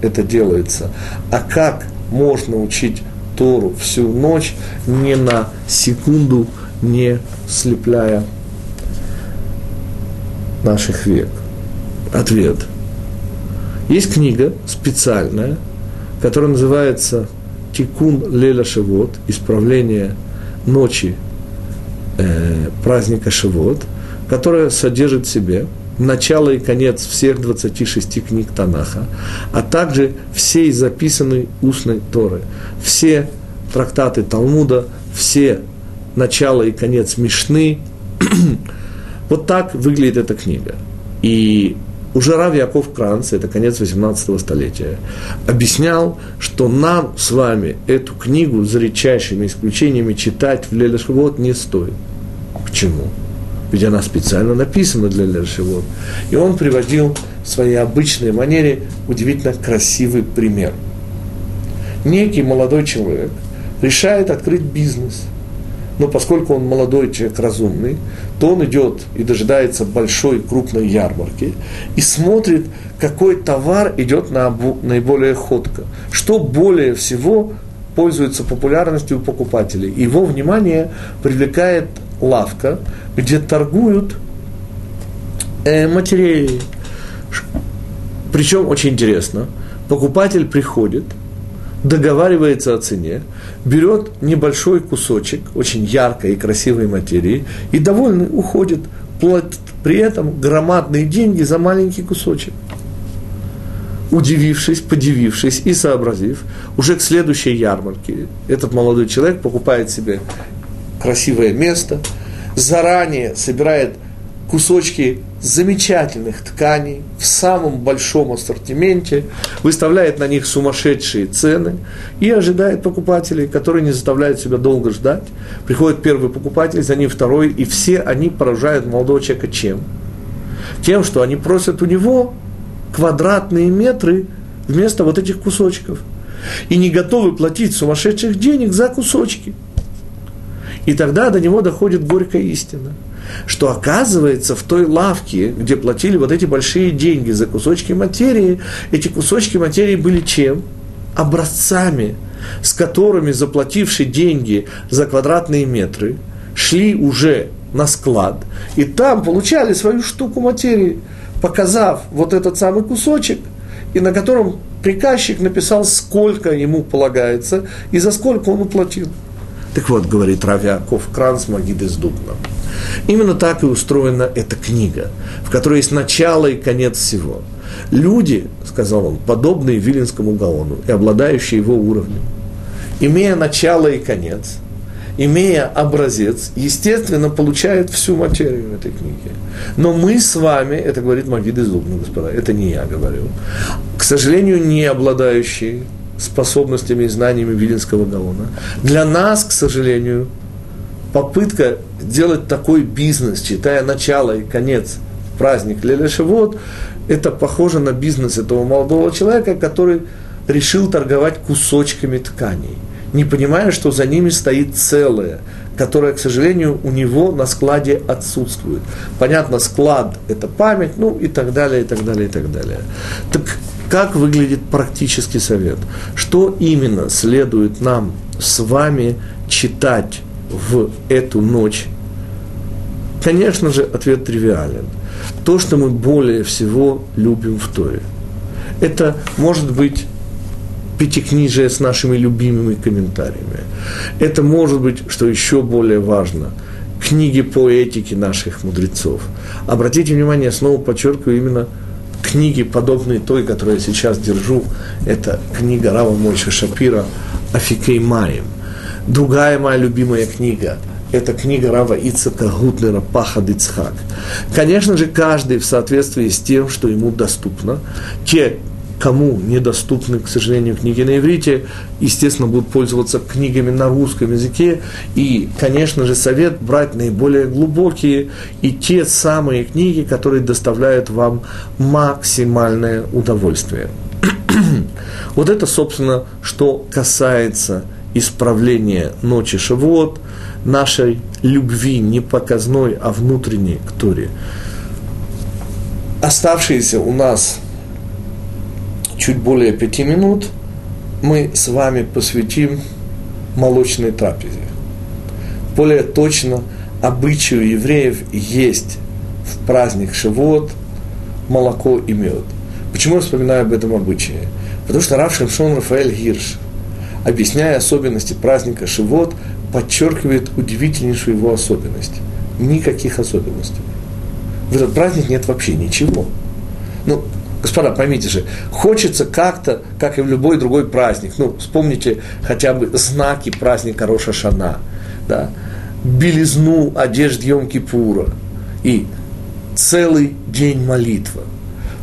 A: это делается, а как можно учить Тору всю ночь, не на секунду не слепляя наших век. Ответ. Есть книга специальная, которая называется Тикун Леля Шивот, исправление ночи э, праздника Шивот, которая содержит в себе начало и конец всех 26 книг Танаха, а также всей записанной устной Торы, все трактаты Талмуда, все начало и конец Мишны. вот так выглядит эта книга. И уже Рав Яков Кранц, это конец 18 столетия, объяснял, что нам с вами эту книгу за редчайшими исключениями читать в Лелешвот не стоит. Почему? Ведь она специально написана для Лершевод. И он приводил в своей обычной манере удивительно красивый пример. Некий молодой человек решает открыть бизнес. Но поскольку он молодой человек разумный, то он идет и дожидается большой крупной ярмарки и смотрит, какой товар идет на наиболее ходко. Что более всего пользуется популярностью у покупателей. Его внимание привлекает лавка, где торгуют э, материей. Причем очень интересно, покупатель приходит, договаривается о цене, берет небольшой кусочек очень яркой и красивой материи и довольный уходит, платит при этом громадные деньги за маленький кусочек. Удивившись, подивившись и сообразив, уже к следующей ярмарке этот молодой человек покупает себе красивое место, заранее собирает кусочки замечательных тканей в самом большом ассортименте, выставляет на них сумасшедшие цены и ожидает покупателей, которые не заставляют себя долго ждать. Приходит первый покупатель, за ним второй, и все они поражают молодого человека чем? Тем, что они просят у него квадратные метры вместо вот этих кусочков. И не готовы платить сумасшедших денег за кусочки – и тогда до него доходит горькая истина, что оказывается в той лавке, где платили вот эти большие деньги за кусочки материи, эти кусочки материи были чем? Образцами, с которыми заплатившие деньги за квадратные метры шли уже на склад, и там получали свою штуку материи, показав вот этот самый кусочек, и на котором приказчик написал, сколько ему полагается и за сколько он уплатил. Так вот, говорит Равьяков Кранц Магид из Дубна. Именно так и устроена эта книга, в которой есть начало и конец всего. Люди, сказал он, подобные Вилинскому Гаону и обладающие его уровнем, имея начало и конец, имея образец, естественно, получают всю материю этой книги. Но мы с вами, это говорит Магид из Дубна, господа, это не я говорю, к сожалению, не обладающие способностями и знаниями Вилинского Гаона. Для нас, к сожалению, попытка сделать такой бизнес, читая начало и конец праздник Лелешевод, это похоже на бизнес этого молодого человека, который решил торговать кусочками тканей. не понимая, что за ними стоит целое, которое, к сожалению, у него на складе отсутствует. Понятно, склад – это память, ну и так далее, и так далее, и так далее. Так как выглядит практический совет? Что именно следует нам с вами читать в эту ночь? Конечно же, ответ тривиален. То, что мы более всего любим в Торе. Это может быть пятикнижие с нашими любимыми комментариями. Это может быть, что еще более важно, книги по этике наших мудрецов. Обратите внимание, снова подчеркиваю именно книги, подобные той, которую я сейчас держу. Это книга Рава Мойша Шапира «Афикей Маем». Другая моя любимая книга – это книга Рава Ицака Гутлера «Пахад Ицхак». Конечно же, каждый в соответствии с тем, что ему доступно. Те кому недоступны, к сожалению, книги на иврите, естественно, будут пользоваться книгами на русском языке. И, конечно же, совет брать наиболее глубокие и те самые книги, которые доставляют вам максимальное удовольствие. вот это, собственно, что касается исправления ночи Шавуот, нашей любви не показной, а внутренней к Торе. Оставшиеся у нас чуть более пяти минут мы с вами посвятим молочной трапезе. Более точно, обычаю евреев есть в праздник Шивот молоко и мед. Почему я вспоминаю об этом обычае? Потому что Рав Шимшон Рафаэль Гирш, объясняя особенности праздника Шивот, подчеркивает удивительнейшую его особенность. Никаких особенностей. В этот праздник нет вообще ничего. Ну, Господа, поймите же, хочется как-то, как и в любой другой праздник, ну, вспомните хотя бы знаки праздника Роша Шана, да, белизну одежд Йом-Кипура и целый день молитвы,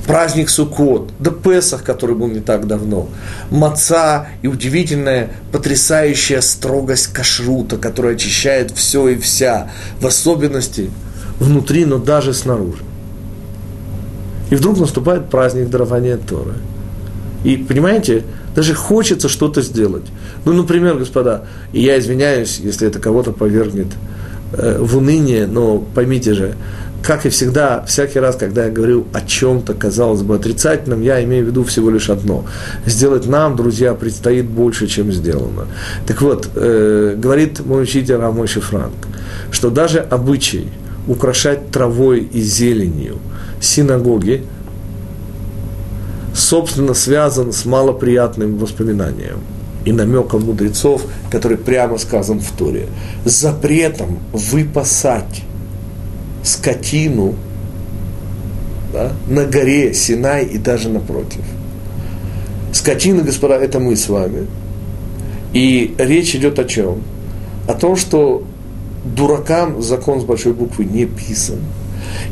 A: праздник Суккот, да Песах, который был не так давно, маца и удивительная, потрясающая строгость кашрута, которая очищает все и вся, в особенности внутри, но даже снаружи. И вдруг наступает праздник дарования Торы. И, понимаете, даже хочется что-то сделать. Ну, например, господа, и я извиняюсь, если это кого-то повергнет э, в уныние, но поймите же, как и всегда, всякий раз, когда я говорю о чем-то, казалось бы, отрицательном, я имею в виду всего лишь одно. Сделать нам, друзья, предстоит больше, чем сделано. Так вот, э, говорит мой учитель Рамойши Франк, что даже обычай украшать травой и зеленью – синагоги, собственно, связан с малоприятным воспоминанием и намеком мудрецов, который прямо сказан в Торе. Запретом выпасать скотину да, на горе Синай и даже напротив. Скотина, господа, это мы с вами. И речь идет о чем? О том, что дуракам закон с большой буквы не писан.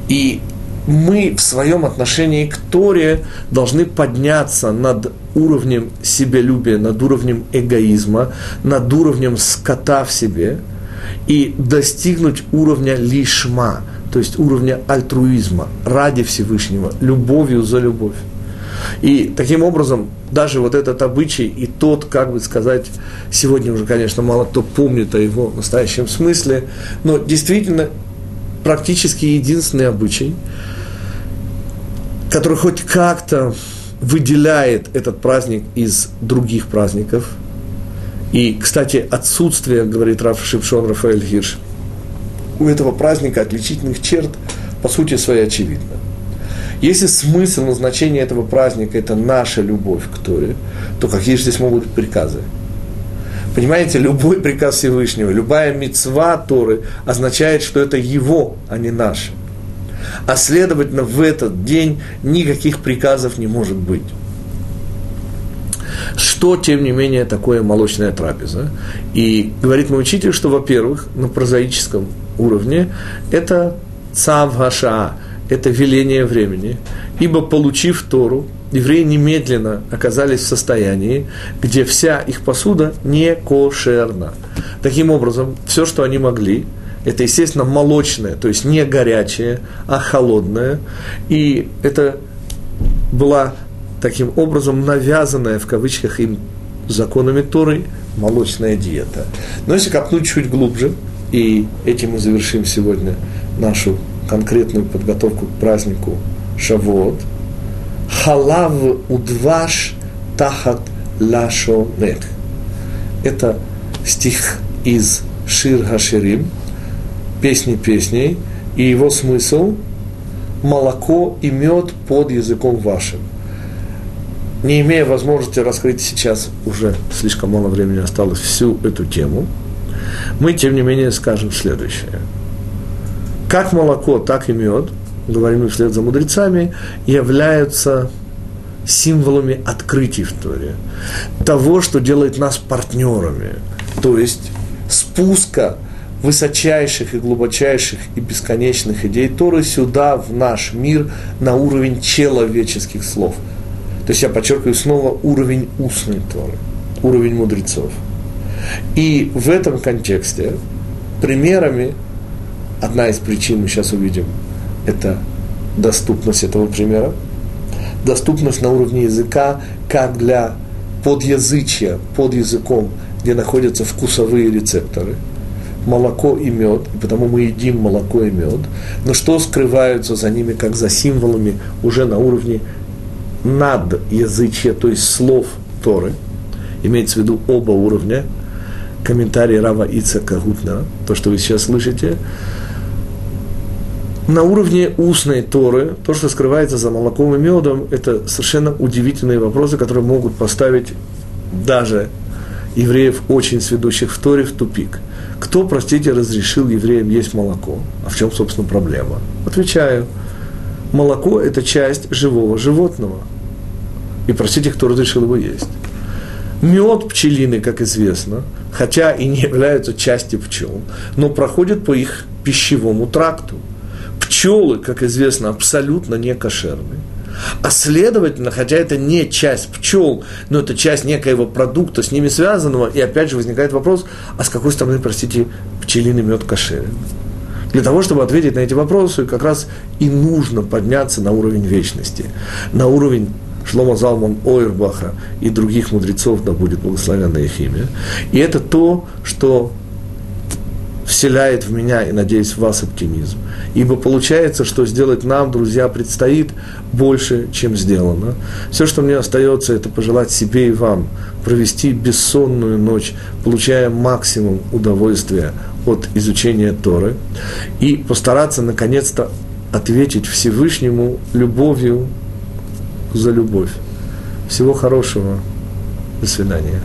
A: И мы в своем отношении к Торе должны подняться над уровнем себялюбия, над уровнем эгоизма, над уровнем скота в себе и достигнуть уровня лишма, то есть уровня альтруизма ради Всевышнего, любовью за любовь. И таким образом, даже вот этот обычай и тот, как бы сказать, сегодня уже, конечно, мало кто помнит о его настоящем смысле, но действительно практически единственный обычай, который хоть как-то выделяет этот праздник из других праздников. И, кстати, отсутствие, говорит Раф Шипшон Рафаэль Хирш, у этого праздника отличительных черт, по сути своей, очевидно. Если смысл назначения этого праздника – это наша любовь к Торе, то какие же здесь могут быть приказы? Понимаете, любой приказ Всевышнего, любая мецва Торы означает, что это его, а не наше а следовательно в этот день никаких приказов не может быть. Что, тем не менее, такое молочная трапеза? И говорит мой учитель, что, во-первых, на прозаическом уровне это цав хаша, это веление времени, ибо, получив Тору, евреи немедленно оказались в состоянии, где вся их посуда не кошерна. Таким образом, все, что они могли – это, естественно, молочное, то есть не горячее, а холодное. И это была таким образом навязанная в кавычках им законами Торы молочная диета. Но если копнуть чуть глубже, и этим мы завершим сегодня нашу конкретную подготовку к празднику Шавуот, халав удваш тахат лашонех. Это стих из Шир Хаширим, песни песней, и его смысл – молоко и мед под языком вашим. Не имея возможности раскрыть сейчас, уже слишком мало времени осталось, всю эту тему, мы, тем не менее, скажем следующее. Как молоко, так и мед, говорим мы вслед за мудрецами, являются символами открытий в Торе, того, что делает нас партнерами, то есть спуска высочайших и глубочайших и бесконечных идей Торы сюда, в наш мир, на уровень человеческих слов. То есть я подчеркиваю снова уровень устной Торы, уровень мудрецов. И в этом контексте примерами, одна из причин мы сейчас увидим, это доступность этого примера, доступность на уровне языка, как для подязычия, под языком, где находятся вкусовые рецепторы, молоко и мед, и потому мы едим молоко и мед, но что скрываются за ними, как за символами, уже на уровне над язычья, то есть слов Торы, имеется в виду оба уровня, комментарий Рава Ицака Гутнера, то, что вы сейчас слышите, на уровне устной Торы, то, что скрывается за молоком и медом, это совершенно удивительные вопросы, которые могут поставить даже евреев, очень сведущих в Торе, в тупик. Кто, простите, разрешил евреям есть молоко? А в чем, собственно, проблема? Отвечаю. Молоко – это часть живого животного. И простите, кто разрешил его есть? Мед пчелины, как известно, хотя и не являются частью пчел, но проходит по их пищевому тракту. Пчелы, как известно, абсолютно не кошерные. А следовательно, хотя это не часть пчел, но это часть некоего продукта с ними связанного, и опять же возникает вопрос, а с какой стороны, простите, пчелиный мед кошерен? Для того, чтобы ответить на эти вопросы, как раз и нужно подняться на уровень вечности, на уровень Шлома Залман Ойрбаха и других мудрецов, да будет благословенна их имя. И это то, что вселяет в меня и, надеюсь, в вас оптимизм. Ибо получается, что сделать нам, друзья, предстоит больше, чем сделано. Все, что мне остается, это пожелать себе и вам провести бессонную ночь, получая максимум удовольствия от изучения Торы, и постараться, наконец-то, ответить Всевышнему любовью за любовь. Всего хорошего. До свидания.